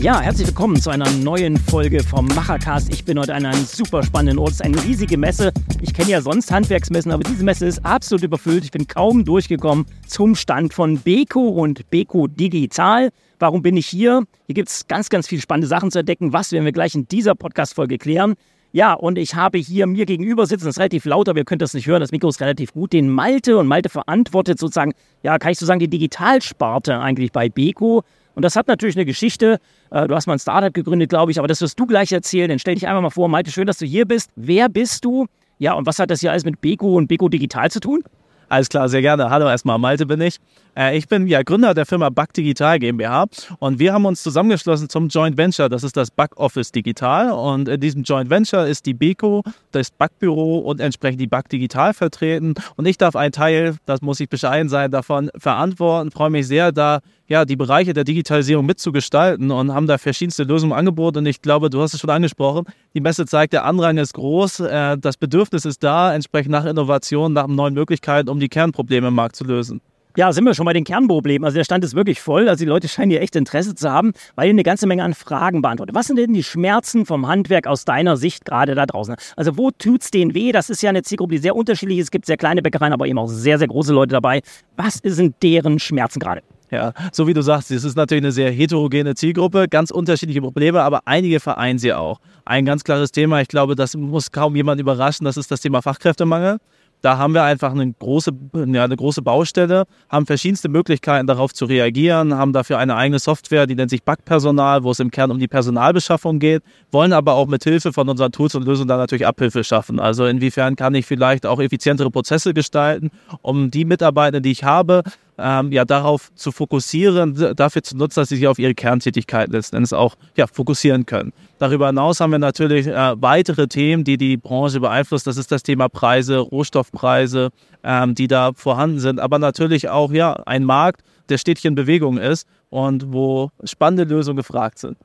Ja, herzlich willkommen zu einer neuen Folge vom Machercast. Ich bin heute an einem super spannenden Ort. Es ist eine riesige Messe. Ich kenne ja sonst Handwerksmessen, aber diese Messe ist absolut überfüllt. Ich bin kaum durchgekommen zum Stand von Beko und Beko Digital. Warum bin ich hier? Hier gibt es ganz, ganz viele spannende Sachen zu entdecken. Was werden wir gleich in dieser Podcast-Folge klären? Ja, und ich habe hier mir gegenüber sitzen, das ist relativ laut, aber ihr könnt das nicht hören, das Mikro ist relativ gut, den Malte. Und Malte verantwortet sozusagen, ja, kann ich so sagen, die Digitalsparte eigentlich bei Beko. Und das hat natürlich eine Geschichte. Äh, du hast mal ein Startup gegründet, glaube ich, aber das wirst du gleich erzählen. Dann stell dich einfach mal vor. Malte, schön, dass du hier bist. Wer bist du? Ja, und was hat das hier alles mit Beko und Beko Digital zu tun? Alles klar, sehr gerne. Hallo erstmal, Malte bin ich. Äh, ich bin ja Gründer der Firma Bug Digital GmbH und wir haben uns zusammengeschlossen zum Joint Venture. Das ist das Bug Office Digital und in diesem Joint Venture ist die Beko, das Bug-Büro und entsprechend die Bug Digital vertreten. Und ich darf einen Teil, das muss ich bescheiden sein, davon verantworten. Freue mich sehr, da ja, die Bereiche der Digitalisierung mitzugestalten und haben da verschiedenste Lösungen angeboten. Und ich glaube, du hast es schon angesprochen, die Messe zeigt, der Andrang ist groß, äh, das Bedürfnis ist da, entsprechend nach Innovation, nach neuen Möglichkeiten, um die Kernprobleme im Markt zu lösen. Ja, sind wir schon bei den Kernproblemen. Also der Stand ist wirklich voll. Also die Leute scheinen hier echt Interesse zu haben, weil ihr eine ganze Menge an Fragen beantwortet. Was sind denn die Schmerzen vom Handwerk aus deiner Sicht gerade da draußen? Also wo tut es denen weh? Das ist ja eine Zielgruppe, die sehr unterschiedlich ist. Es gibt sehr kleine Bäckereien, aber eben auch sehr, sehr große Leute dabei. Was sind deren Schmerzen gerade? Ja, so wie du sagst, es ist natürlich eine sehr heterogene Zielgruppe, ganz unterschiedliche Probleme, aber einige vereinen sie auch. Ein ganz klares Thema, ich glaube, das muss kaum jemand überraschen, das ist das Thema Fachkräftemangel. Da haben wir einfach eine große, ja, eine große Baustelle, haben verschiedenste Möglichkeiten darauf zu reagieren, haben dafür eine eigene Software, die nennt sich Backpersonal, wo es im Kern um die Personalbeschaffung geht, wollen aber auch mit Hilfe von unseren Tools und Lösungen da natürlich Abhilfe schaffen. Also inwiefern kann ich vielleicht auch effizientere Prozesse gestalten, um die Mitarbeiter, die ich habe, ähm, ja, darauf zu fokussieren, dafür zu nutzen, dass sie sich auf ihre Kerntätigkeit letzten Endes auch ja, fokussieren können. Darüber hinaus haben wir natürlich äh, weitere Themen, die die Branche beeinflussen. Das ist das Thema Preise, Rohstoffpreise, ähm, die da vorhanden sind, aber natürlich auch ja, ein Markt, der stetig in Bewegung ist und wo spannende Lösungen gefragt sind.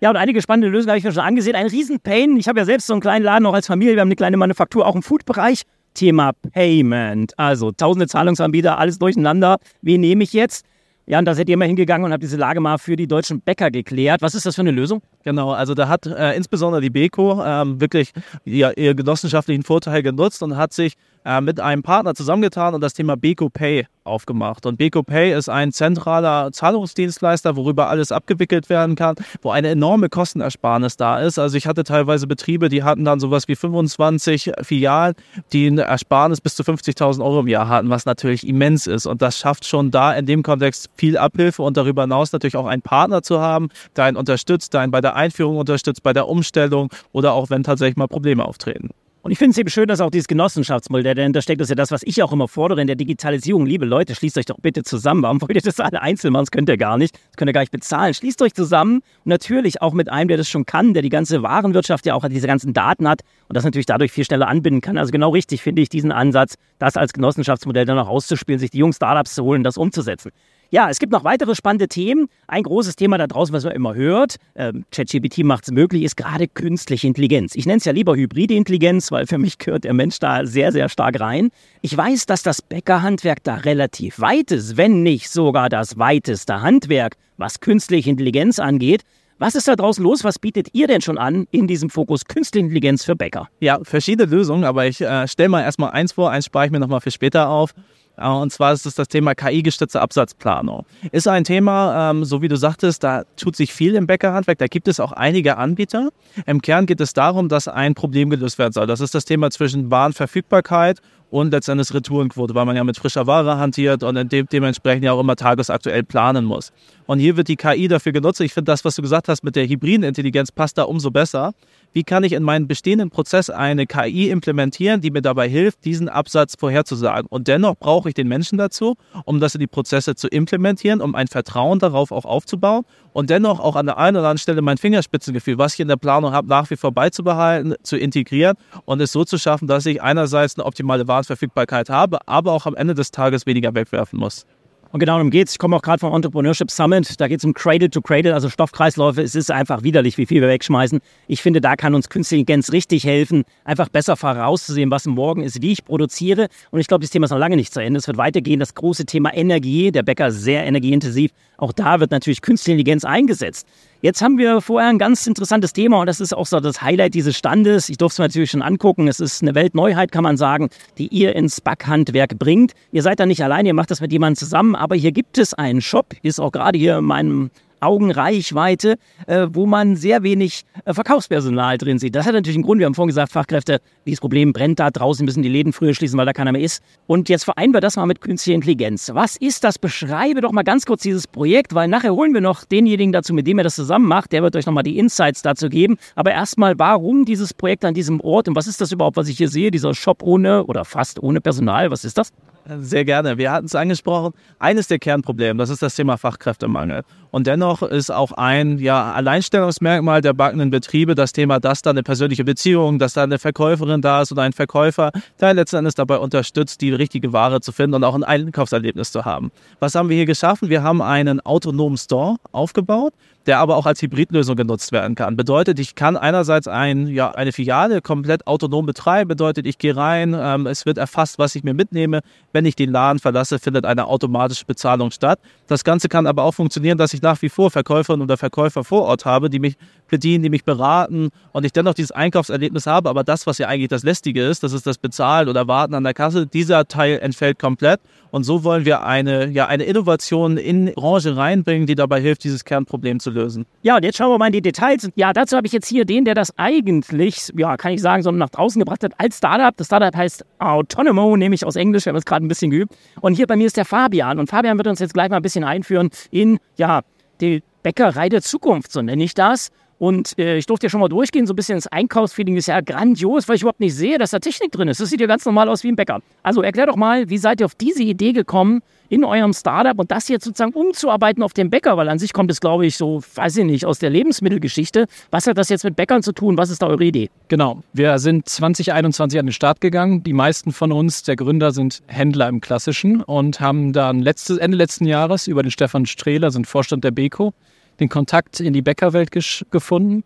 Ja, und einige spannende Lösungen habe ich mir schon angesehen. Ein Riesenpain. Ich habe ja selbst so einen kleinen Laden auch als Familie. Wir haben eine kleine Manufaktur auch im Food-Bereich. Thema Payment. Also tausende Zahlungsanbieter, alles durcheinander. Wen nehme ich jetzt? Ja, und da seid ihr mal hingegangen und habt diese Lage mal für die deutschen Bäcker geklärt. Was ist das für eine Lösung? Genau, also da hat äh, insbesondere die Beko ähm, wirklich ja, ihren genossenschaftlichen Vorteil genutzt und hat sich äh, mit einem Partner zusammengetan und das Thema Beko Pay aufgemacht. Und Beko Pay ist ein zentraler Zahlungsdienstleister, worüber alles abgewickelt werden kann, wo eine enorme Kostenersparnis da ist. Also ich hatte teilweise Betriebe, die hatten dann sowas wie 25 Filialen, die eine Ersparnis bis zu 50.000 Euro im Jahr hatten, was natürlich immens ist. Und das schafft schon da in dem Kontext viel Abhilfe und darüber hinaus natürlich auch einen Partner zu haben, der einen unterstützt, der einen bei der Einführung unterstützt, bei der Umstellung oder auch wenn tatsächlich mal Probleme auftreten. Und ich finde es eben schön, dass auch dieses Genossenschaftsmodell dahinter steckt. Das ist ja das, was ich auch immer fordere in der Digitalisierung. Liebe Leute, schließt euch doch bitte zusammen. Warum wollt ihr das alle einzeln machen? Das könnt ihr gar nicht. Das könnt ihr gar nicht bezahlen. Schließt euch zusammen. Und natürlich auch mit einem, der das schon kann, der die ganze Warenwirtschaft ja auch diese ganzen Daten hat und das natürlich dadurch viel schneller anbinden kann. Also genau richtig finde ich diesen Ansatz, das als Genossenschaftsmodell dann auch auszuspielen, sich die jungen Startups zu holen, das umzusetzen. Ja, es gibt noch weitere spannende Themen. Ein großes Thema da draußen, was man immer hört, ähm, ChatGPT macht es möglich, ist gerade künstliche Intelligenz. Ich nenne es ja lieber hybride Intelligenz, weil für mich gehört der Mensch da sehr, sehr stark rein. Ich weiß, dass das Bäckerhandwerk da relativ weit ist, wenn nicht sogar das weiteste Handwerk, was künstliche Intelligenz angeht. Was ist da draußen los? Was bietet ihr denn schon an in diesem Fokus Künstliche Intelligenz für Bäcker? Ja, verschiedene Lösungen, aber ich äh, stelle mal erstmal eins vor, eins spare ich mir nochmal für später auf. Äh, und zwar ist es das Thema KI-gestützte Absatzplanung. Ist ein Thema, ähm, so wie du sagtest, da tut sich viel im Bäckerhandwerk. Da gibt es auch einige Anbieter. Im Kern geht es darum, dass ein Problem gelöst werden soll. Das ist das Thema zwischen Warenverfügbarkeit und letztendlich Retourenquote, weil man ja mit frischer Ware hantiert und de dementsprechend ja auch immer tagesaktuell planen muss. Und hier wird die KI dafür genutzt. Ich finde das, was du gesagt hast mit der hybriden Intelligenz, passt da umso besser. Wie kann ich in meinen bestehenden Prozess eine KI implementieren, die mir dabei hilft, diesen Absatz vorherzusagen? Und dennoch brauche ich den Menschen dazu, um das in die Prozesse zu implementieren, um ein Vertrauen darauf auch aufzubauen und dennoch auch an der einen oder anderen Stelle mein Fingerspitzengefühl, was ich in der Planung habe, nach wie vor beizubehalten, zu integrieren und es so zu schaffen, dass ich einerseits eine optimale Warenverfügbarkeit habe, aber auch am Ende des Tages weniger wegwerfen muss. Und genau darum geht es. Ich komme auch gerade vom Entrepreneurship Summit. Da geht es um Cradle to Cradle, also Stoffkreisläufe. Es ist einfach widerlich, wie viel wir wegschmeißen. Ich finde, da kann uns Künstliche Intelligenz richtig helfen, einfach besser vorauszusehen, was morgen ist, wie ich produziere. Und ich glaube, das Thema ist noch lange nicht zu Ende. Es wird weitergehen. Das große Thema Energie. Der Bäcker sehr energieintensiv. Auch da wird natürlich Künstliche Intelligenz eingesetzt. Jetzt haben wir vorher ein ganz interessantes Thema und das ist auch so das Highlight dieses Standes. Ich durfte es mir natürlich schon angucken. Es ist eine Weltneuheit, kann man sagen, die ihr ins Backhandwerk bringt. Ihr seid da nicht allein, ihr macht das mit jemandem zusammen, aber hier gibt es einen Shop, ist auch gerade hier in meinem Augenreichweite, äh, wo man sehr wenig äh, Verkaufspersonal drin sieht. Das hat natürlich einen Grund. Wir haben vorhin gesagt, Fachkräfte, dieses Problem brennt da draußen, müssen die Läden früher schließen, weil da keiner mehr ist. Und jetzt vereinen wir das mal mit künstlicher Intelligenz. Was ist das? Beschreibe doch mal ganz kurz dieses Projekt, weil nachher holen wir noch denjenigen dazu, mit dem ihr das zusammen macht. Der wird euch nochmal die Insights dazu geben. Aber erstmal, warum dieses Projekt an diesem Ort und was ist das überhaupt, was ich hier sehe? Dieser Shop ohne oder fast ohne Personal. Was ist das? Sehr gerne. Wir hatten es angesprochen. Eines der Kernprobleme, das ist das Thema Fachkräftemangel. Und dennoch ist auch ein ja, Alleinstellungsmerkmal der backenden Betriebe das Thema, dass da eine persönliche Beziehung, dass da eine Verkäuferin da ist oder ein Verkäufer, der letzten Endes dabei unterstützt, die richtige Ware zu finden und auch ein Einkaufserlebnis zu haben. Was haben wir hier geschaffen? Wir haben einen autonomen Store aufgebaut, der aber auch als Hybridlösung genutzt werden kann. Bedeutet, ich kann einerseits ein, ja, eine Filiale komplett autonom betreiben, bedeutet, ich gehe rein, ähm, es wird erfasst, was ich mir mitnehme. Wenn ich den Laden verlasse, findet eine automatische Bezahlung statt. Das Ganze kann aber auch funktionieren, dass ich nach wie vor Verkäuferinnen oder Verkäufer vor Ort habe, die mich bedienen, die mich beraten und ich dennoch dieses Einkaufserlebnis habe. Aber das, was ja eigentlich das Lästige ist, das ist das Bezahlen oder Warten an der Kasse, dieser Teil entfällt komplett. Und so wollen wir eine, ja, eine Innovation in die Branche reinbringen, die dabei hilft, dieses Kernproblem zu lösen. Ja, und jetzt schauen wir mal in die Details. Ja, dazu habe ich jetzt hier den, der das eigentlich, ja, kann ich sagen, so nach draußen gebracht hat als Startup. Das Startup heißt Autonomo, nehme ich aus Englisch, wir haben es gerade ein bisschen geübt. Und hier bei mir ist der Fabian. Und Fabian wird uns jetzt gleich mal ein bisschen einführen in, ja, die Bäckerei der Zukunft, so nenne ich das. Und äh, ich durfte ja schon mal durchgehen, so ein bisschen das Einkaufsfeeling ist ja grandios, weil ich überhaupt nicht sehe, dass da Technik drin ist. Das sieht ja ganz normal aus wie ein Bäcker. Also erklär doch mal, wie seid ihr auf diese Idee gekommen, in eurem Startup und das jetzt sozusagen umzuarbeiten auf den Bäcker? Weil an sich kommt es, glaube ich, so, weiß ich nicht, aus der Lebensmittelgeschichte. Was hat das jetzt mit Bäckern zu tun? Was ist da eure Idee? Genau. Wir sind 2021 an den Start gegangen. Die meisten von uns, der Gründer, sind Händler im Klassischen und haben dann letztes, Ende letzten Jahres über den Stefan Strehler, sind Vorstand der Beko, den Kontakt in die Bäckerwelt gefunden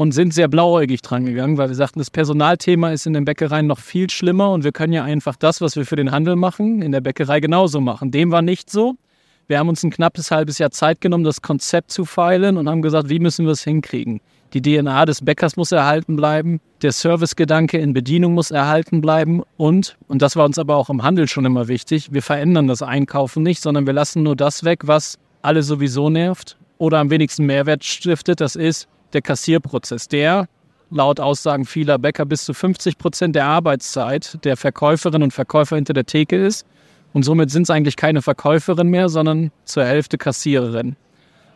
und sind sehr blauäugig dran gegangen, weil wir sagten, das Personalthema ist in den Bäckereien noch viel schlimmer und wir können ja einfach das, was wir für den Handel machen, in der Bäckerei genauso machen. Dem war nicht so. Wir haben uns ein knappes halbes Jahr Zeit genommen, das Konzept zu feilen und haben gesagt, wie müssen wir es hinkriegen? Die DNA des Bäckers muss erhalten bleiben, der Servicegedanke in Bedienung muss erhalten bleiben und, und das war uns aber auch im Handel schon immer wichtig, wir verändern das Einkaufen nicht, sondern wir lassen nur das weg, was alle sowieso nervt oder am wenigsten Mehrwert stiftet, das ist der Kassierprozess. Der laut Aussagen vieler Bäcker bis zu 50 Prozent der Arbeitszeit der Verkäuferinnen und Verkäufer hinter der Theke ist. Und somit sind es eigentlich keine Verkäuferin mehr, sondern zur Hälfte Kassiererin.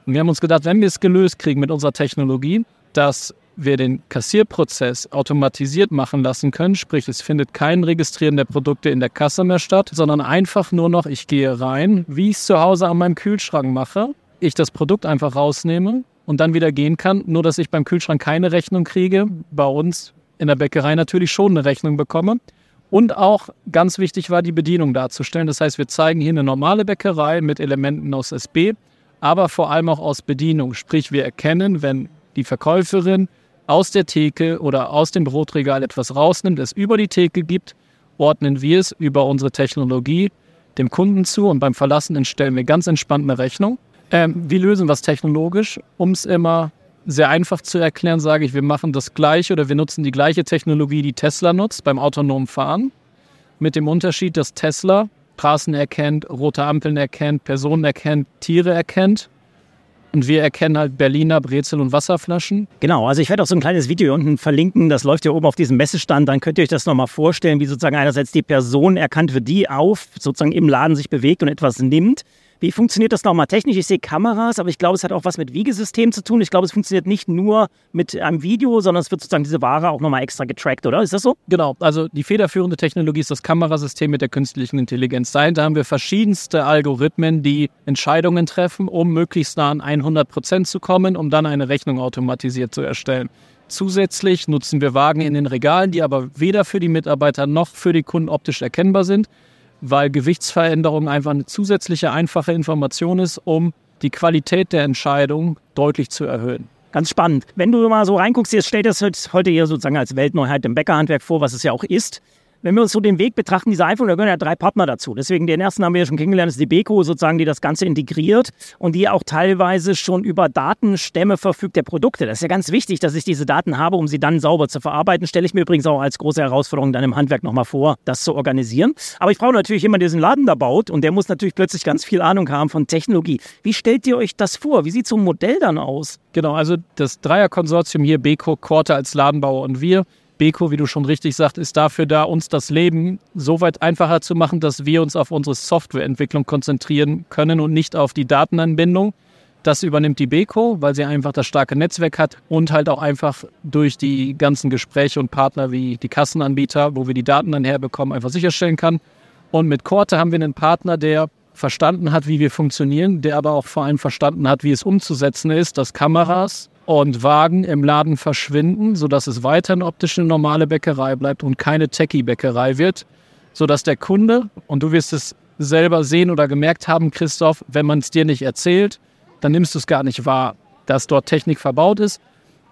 Und wir haben uns gedacht, wenn wir es gelöst kriegen mit unserer Technologie, dass wir den Kassierprozess automatisiert machen lassen können, sprich es findet kein Registrieren der Produkte in der Kasse mehr statt, sondern einfach nur noch, ich gehe rein, wie ich es zu Hause an meinem Kühlschrank mache, ich das Produkt einfach rausnehme und dann wieder gehen kann. Nur, dass ich beim Kühlschrank keine Rechnung kriege. Bei uns in der Bäckerei natürlich schon eine Rechnung bekomme. Und auch ganz wichtig war, die Bedienung darzustellen. Das heißt, wir zeigen hier eine normale Bäckerei mit Elementen aus SB, aber vor allem auch aus Bedienung. Sprich, wir erkennen, wenn die Verkäuferin aus der Theke oder aus dem Brotregal etwas rausnimmt, es über die Theke gibt, ordnen wir es über unsere Technologie dem Kunden zu und beim Verlassen stellen wir ganz entspannt eine Rechnung. Ähm, wie lösen wir es technologisch? Um es immer sehr einfach zu erklären, sage ich, wir machen das gleiche oder wir nutzen die gleiche Technologie, die Tesla nutzt beim autonomen Fahren. Mit dem Unterschied, dass Tesla Straßen erkennt, rote Ampeln erkennt, Personen erkennt, Tiere erkennt. Und wir erkennen halt Berliner Brezel und Wasserflaschen. Genau, also ich werde auch so ein kleines Video hier unten verlinken. Das läuft hier oben auf diesem Messestand. Dann könnt ihr euch das nochmal vorstellen, wie sozusagen einerseits die Person erkannt wird, die auf sozusagen im Laden sich bewegt und etwas nimmt. Wie funktioniert das nochmal technisch? Ich sehe Kameras, aber ich glaube, es hat auch was mit Wiegesystem zu tun. Ich glaube, es funktioniert nicht nur mit einem Video, sondern es wird sozusagen diese Ware auch nochmal extra getrackt, oder? Ist das so? Genau. Also die federführende Technologie ist das Kamerasystem mit der künstlichen Intelligenz. Da haben wir verschiedenste Algorithmen, die Entscheidungen treffen, um möglichst nah an 100 Prozent zu kommen, um dann eine Rechnung automatisiert zu erstellen. Zusätzlich nutzen wir Wagen in den Regalen, die aber weder für die Mitarbeiter noch für die Kunden optisch erkennbar sind weil Gewichtsveränderung einfach eine zusätzliche, einfache Information ist, um die Qualität der Entscheidung deutlich zu erhöhen. Ganz spannend. Wenn du mal so reinguckst, jetzt stellt das heute hier sozusagen als Weltneuheit im Bäckerhandwerk vor, was es ja auch ist wenn wir uns so den Weg betrachten, dieser iPhone, da gehören ja drei Partner dazu. Deswegen den ersten haben wir ja schon kennengelernt, ist die Beko sozusagen, die das Ganze integriert und die auch teilweise schon über Datenstämme verfügt der Produkte. Das ist ja ganz wichtig, dass ich diese Daten habe, um sie dann sauber zu verarbeiten. Stelle ich mir übrigens auch als große Herausforderung dann im Handwerk nochmal vor, das zu organisieren. Aber ich brauche natürlich jemanden, der diesen Laden da baut und der muss natürlich plötzlich ganz viel Ahnung haben von Technologie. Wie stellt ihr euch das vor? Wie sieht so ein Modell dann aus? Genau, also das Dreierkonsortium hier, Beko, Quarter als Ladenbauer und wir Beko, wie du schon richtig sagst, ist dafür da, uns das Leben so weit einfacher zu machen, dass wir uns auf unsere Softwareentwicklung konzentrieren können und nicht auf die Datenanbindung. Das übernimmt die Beko, weil sie einfach das starke Netzwerk hat und halt auch einfach durch die ganzen Gespräche und Partner wie die Kassenanbieter, wo wir die Daten dann herbekommen, einfach sicherstellen kann. Und mit Korte haben wir einen Partner, der verstanden hat, wie wir funktionieren, der aber auch vor allem verstanden hat, wie es umzusetzen ist, dass Kameras und Wagen im Laden verschwinden, sodass es weiterhin optisch eine normale Bäckerei bleibt und keine Techie-Bäckerei wird, sodass der Kunde, und du wirst es selber sehen oder gemerkt haben, Christoph, wenn man es dir nicht erzählt, dann nimmst du es gar nicht wahr, dass dort Technik verbaut ist.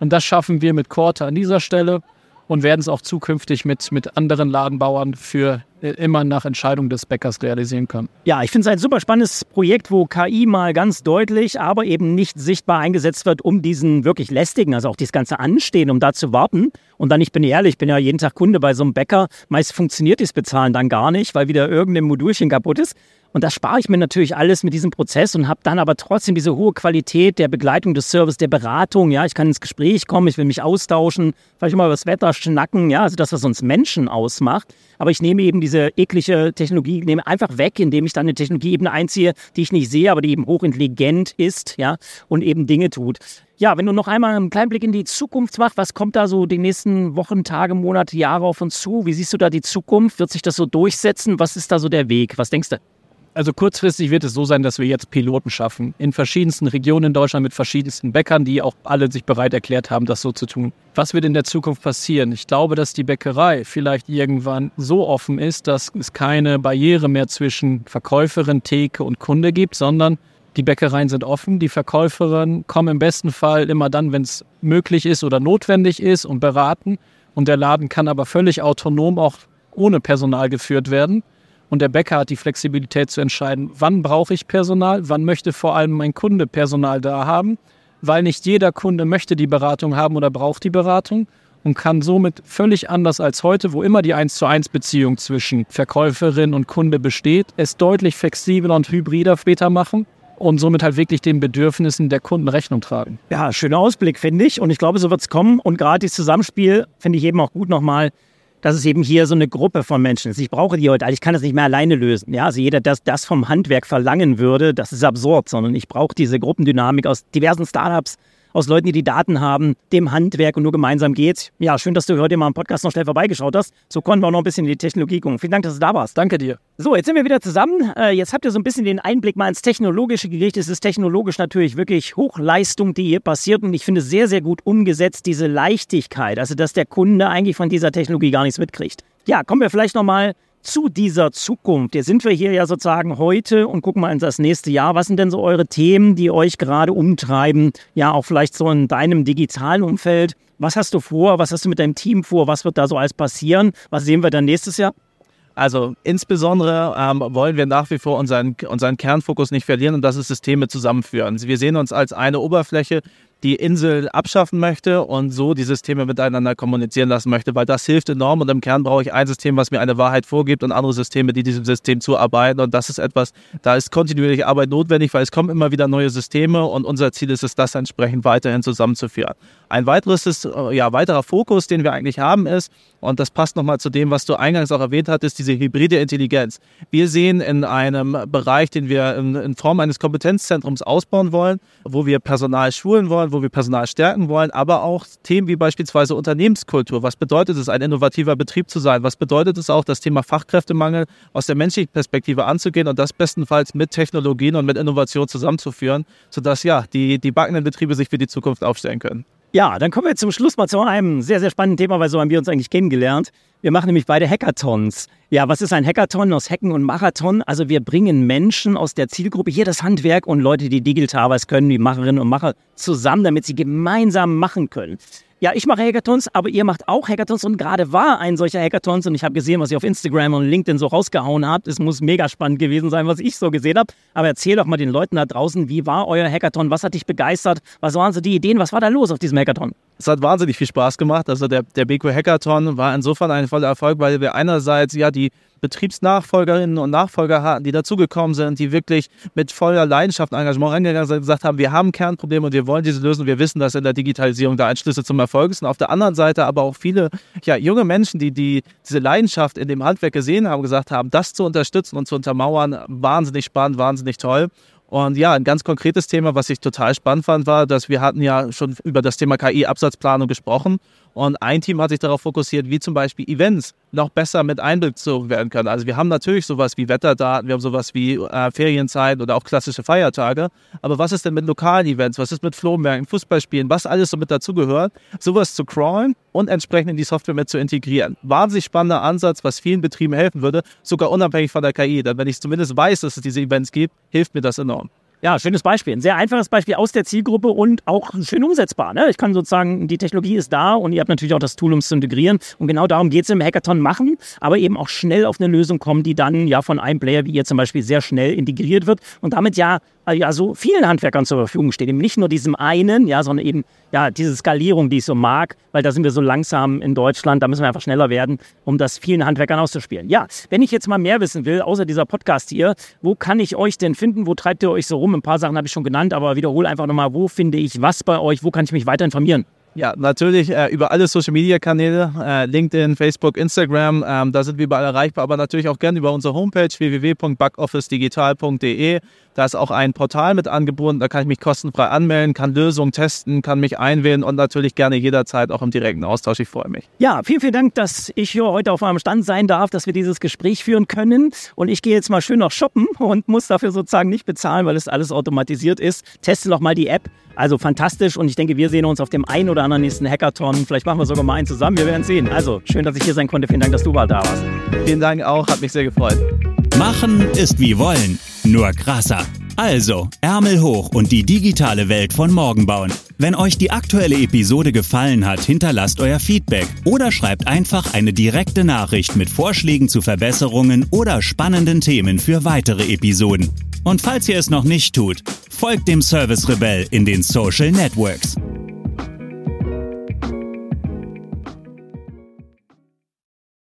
Und das schaffen wir mit Korte an dieser Stelle und werden es auch zukünftig mit, mit anderen Ladenbauern für immer nach Entscheidung des Bäckers realisieren können. Ja, ich finde es ein super spannendes Projekt, wo KI mal ganz deutlich, aber eben nicht sichtbar eingesetzt wird, um diesen wirklich lästigen, also auch dieses ganze Anstehen, um da zu warten. Und dann, ich bin ehrlich, ich bin ja jeden Tag Kunde bei so einem Bäcker. Meist funktioniert das Bezahlen dann gar nicht, weil wieder irgendein Modulchen kaputt ist. Und das spare ich mir natürlich alles mit diesem Prozess und habe dann aber trotzdem diese hohe Qualität der Begleitung des Service, der Beratung. Ja, ich kann ins Gespräch kommen, ich will mich austauschen, vielleicht mal über das Wetter schnacken. Ja, also das, was uns Menschen ausmacht. Aber ich nehme eben diese eklige Technologie, nehme einfach weg, indem ich dann eine Technologieebene einziehe, die ich nicht sehe, aber die eben hochintelligent ist, ja, und eben Dinge tut. Ja, wenn du noch einmal einen kleinen Blick in die Zukunft machst, was kommt da so die nächsten Wochen, Tage, Monate, Jahre auf uns zu? Wie siehst du da die Zukunft? Wird sich das so durchsetzen? Was ist da so der Weg? Was denkst du? Also kurzfristig wird es so sein, dass wir jetzt Piloten schaffen. In verschiedensten Regionen in Deutschland mit verschiedensten Bäckern, die auch alle sich bereit erklärt haben, das so zu tun. Was wird in der Zukunft passieren? Ich glaube, dass die Bäckerei vielleicht irgendwann so offen ist, dass es keine Barriere mehr zwischen Verkäuferin, Theke und Kunde gibt, sondern die Bäckereien sind offen. Die Verkäuferinnen kommen im besten Fall immer dann, wenn es möglich ist oder notwendig ist und beraten. Und der Laden kann aber völlig autonom auch ohne Personal geführt werden. Und der Bäcker hat die Flexibilität zu entscheiden, wann brauche ich Personal, wann möchte vor allem mein Kunde Personal da haben, weil nicht jeder Kunde möchte die Beratung haben oder braucht die Beratung und kann somit völlig anders als heute, wo immer die 1 zu 1 Beziehung zwischen Verkäuferin und Kunde besteht, es deutlich flexibler und hybrider später machen und somit halt wirklich den Bedürfnissen der Kunden Rechnung tragen. Ja, schöner Ausblick, finde ich. Und ich glaube, so wird es kommen. Und gerade dieses Zusammenspiel finde ich eben auch gut nochmal dass es eben hier so eine Gruppe von Menschen ist. Ich brauche die heute, also ich kann das nicht mehr alleine lösen. Ja, also jeder, der das vom Handwerk verlangen würde, das ist absurd, sondern ich brauche diese Gruppendynamik aus diversen Startups, aus Leuten, die die Daten haben, dem Handwerk und nur gemeinsam geht's. Ja, schön, dass du heute mal im Podcast noch schnell vorbeigeschaut hast. So konnten wir auch noch ein bisschen in die Technologie gucken. Vielen Dank, dass du da warst. Danke dir. So, jetzt sind wir wieder zusammen. Äh, jetzt habt ihr so ein bisschen den Einblick mal ins Technologische gekriegt. Es ist technologisch natürlich wirklich Hochleistung, die hier passiert. Und ich finde sehr, sehr gut umgesetzt, diese Leichtigkeit. Also, dass der Kunde eigentlich von dieser Technologie gar nichts mitkriegt. Ja, kommen wir vielleicht nochmal zu dieser Zukunft. Jetzt sind wir hier ja sozusagen heute und gucken mal in das nächste Jahr. Was sind denn so eure Themen, die euch gerade umtreiben? Ja, auch vielleicht so in deinem digitalen Umfeld. Was hast du vor? Was hast du mit deinem Team vor? Was wird da so alles passieren? Was sehen wir dann nächstes Jahr? Also insbesondere ähm, wollen wir nach wie vor unseren, unseren Kernfokus nicht verlieren und das ist Systeme zusammenführen. Wir sehen uns als eine Oberfläche, die Insel abschaffen möchte und so die Systeme miteinander kommunizieren lassen möchte, weil das hilft enorm und im Kern brauche ich ein System, was mir eine Wahrheit vorgibt und andere Systeme, die diesem System zuarbeiten und das ist etwas, da ist kontinuierliche Arbeit notwendig, weil es kommen immer wieder neue Systeme und unser Ziel ist es, das entsprechend weiterhin zusammenzuführen. Ein weiteres ist, äh, ja, weiterer Fokus, den wir eigentlich haben, ist, und das passt nochmal zu dem, was du eingangs auch erwähnt hattest, diese hybride Intelligenz. Wir sehen in einem Bereich, den wir in, in Form eines Kompetenzzentrums ausbauen wollen, wo wir Personal schulen wollen, wo wir Personal stärken wollen, aber auch Themen wie beispielsweise Unternehmenskultur. Was bedeutet es, ein innovativer Betrieb zu sein? Was bedeutet es auch, das Thema Fachkräftemangel aus der menschlichen Perspektive anzugehen und das bestenfalls mit Technologien und mit Innovation zusammenzuführen, sodass ja die, die backenden Betriebe sich für die Zukunft aufstellen können. Ja, dann kommen wir zum Schluss mal zu einem sehr, sehr spannenden Thema, weil so haben wir uns eigentlich kennengelernt. Wir machen nämlich beide Hackathons. Ja, was ist ein Hackathon aus Hacken und Marathon? Also wir bringen Menschen aus der Zielgruppe, hier das Handwerk und Leute, die digital was können, die Macherinnen und Macher, zusammen, damit sie gemeinsam machen können. Ja, ich mache Hackathons, aber ihr macht auch Hackathons und gerade war ein solcher Hackathons und ich habe gesehen, was ihr auf Instagram und LinkedIn so rausgehauen habt. Es muss mega spannend gewesen sein, was ich so gesehen habe. Aber erzähl doch mal den Leuten da draußen, wie war euer Hackathon? Was hat dich begeistert? Was waren so die Ideen? Was war da los auf diesem Hackathon? Es hat wahnsinnig viel Spaß gemacht. Also der, der BQ Hackathon war insofern ein voller Erfolg, weil wir einerseits ja die Betriebsnachfolgerinnen und Nachfolger hatten, die dazugekommen sind, die wirklich mit voller Leidenschaft und Engagement angegangen sind und gesagt haben, wir haben Kernprobleme und wir wollen diese lösen. Wir wissen, dass in der Digitalisierung da ein Schlüssel zum Erfolg ist. Und auf der anderen Seite aber auch viele ja, junge Menschen, die, die diese Leidenschaft in dem Handwerk gesehen haben, gesagt haben, das zu unterstützen und zu untermauern, wahnsinnig spannend, wahnsinnig toll. Und ja, ein ganz konkretes Thema, was ich total spannend fand, war, dass wir hatten ja schon über das Thema KI-Absatzplanung gesprochen und ein Team hat sich darauf fokussiert, wie zum Beispiel Events noch besser mit einbezogen werden können. Also wir haben natürlich sowas wie Wetterdaten, wir haben sowas wie äh, Ferienzeiten oder auch klassische Feiertage. Aber was ist denn mit lokalen Events? Was ist mit Flohmärkten, Fußballspielen? Was alles so mit dazugehört? Sowas zu crawlen und entsprechend in die Software mit zu integrieren. Wahnsinnig spannender Ansatz, was vielen Betrieben helfen würde, sogar unabhängig von der KI. Denn wenn ich zumindest weiß, dass es diese Events gibt, hilft mir das enorm. Ja, schönes Beispiel. Ein sehr einfaches Beispiel aus der Zielgruppe und auch schön umsetzbar. Ne? Ich kann sozusagen, die Technologie ist da und ihr habt natürlich auch das Tool, um es zu integrieren. Und genau darum geht es im Hackathon machen, aber eben auch schnell auf eine Lösung kommen, die dann ja von einem Player wie ihr zum Beispiel sehr schnell integriert wird und damit ja ja so vielen Handwerkern zur Verfügung steht. Eben nicht nur diesem einen, ja, sondern eben ja diese Skalierung, die ich so mag, weil da sind wir so langsam in Deutschland, da müssen wir einfach schneller werden, um das vielen Handwerkern auszuspielen. Ja, wenn ich jetzt mal mehr wissen will, außer dieser Podcast hier, wo kann ich euch denn finden? Wo treibt ihr euch so rum? Ein paar Sachen habe ich schon genannt, aber wiederhole einfach nochmal, wo finde ich was bei euch? Wo kann ich mich weiter informieren? Ja, natürlich äh, über alle Social Media Kanäle, äh, LinkedIn, Facebook, Instagram, ähm, da sind wir überall erreichbar, aber natürlich auch gerne über unsere Homepage www.backofficedigital.de. Da ist auch ein Portal mit angebunden, da kann ich mich kostenfrei anmelden, kann Lösungen testen, kann mich einwählen und natürlich gerne jederzeit auch im direkten Austausch. Ich freue mich. Ja, vielen, vielen Dank, dass ich hier heute auf eurem Stand sein darf, dass wir dieses Gespräch führen können. Und ich gehe jetzt mal schön noch shoppen und muss dafür sozusagen nicht bezahlen, weil es alles automatisiert ist. Teste noch mal die App. Also fantastisch und ich denke, wir sehen uns auf dem einen oder anderen nächsten Hackathon. Vielleicht machen wir sogar mal einen zusammen. Wir werden sehen. Also schön, dass ich hier sein konnte. Vielen Dank, dass du mal da warst. Vielen Dank auch, hat mich sehr gefreut. Machen ist wie wollen, nur krasser. Also, Ärmel hoch und die digitale Welt von morgen bauen. Wenn euch die aktuelle Episode gefallen hat, hinterlasst euer Feedback oder schreibt einfach eine direkte Nachricht mit Vorschlägen zu Verbesserungen oder spannenden Themen für weitere Episoden. Und falls ihr es noch nicht tut, folgt dem Service Rebell in den Social Networks.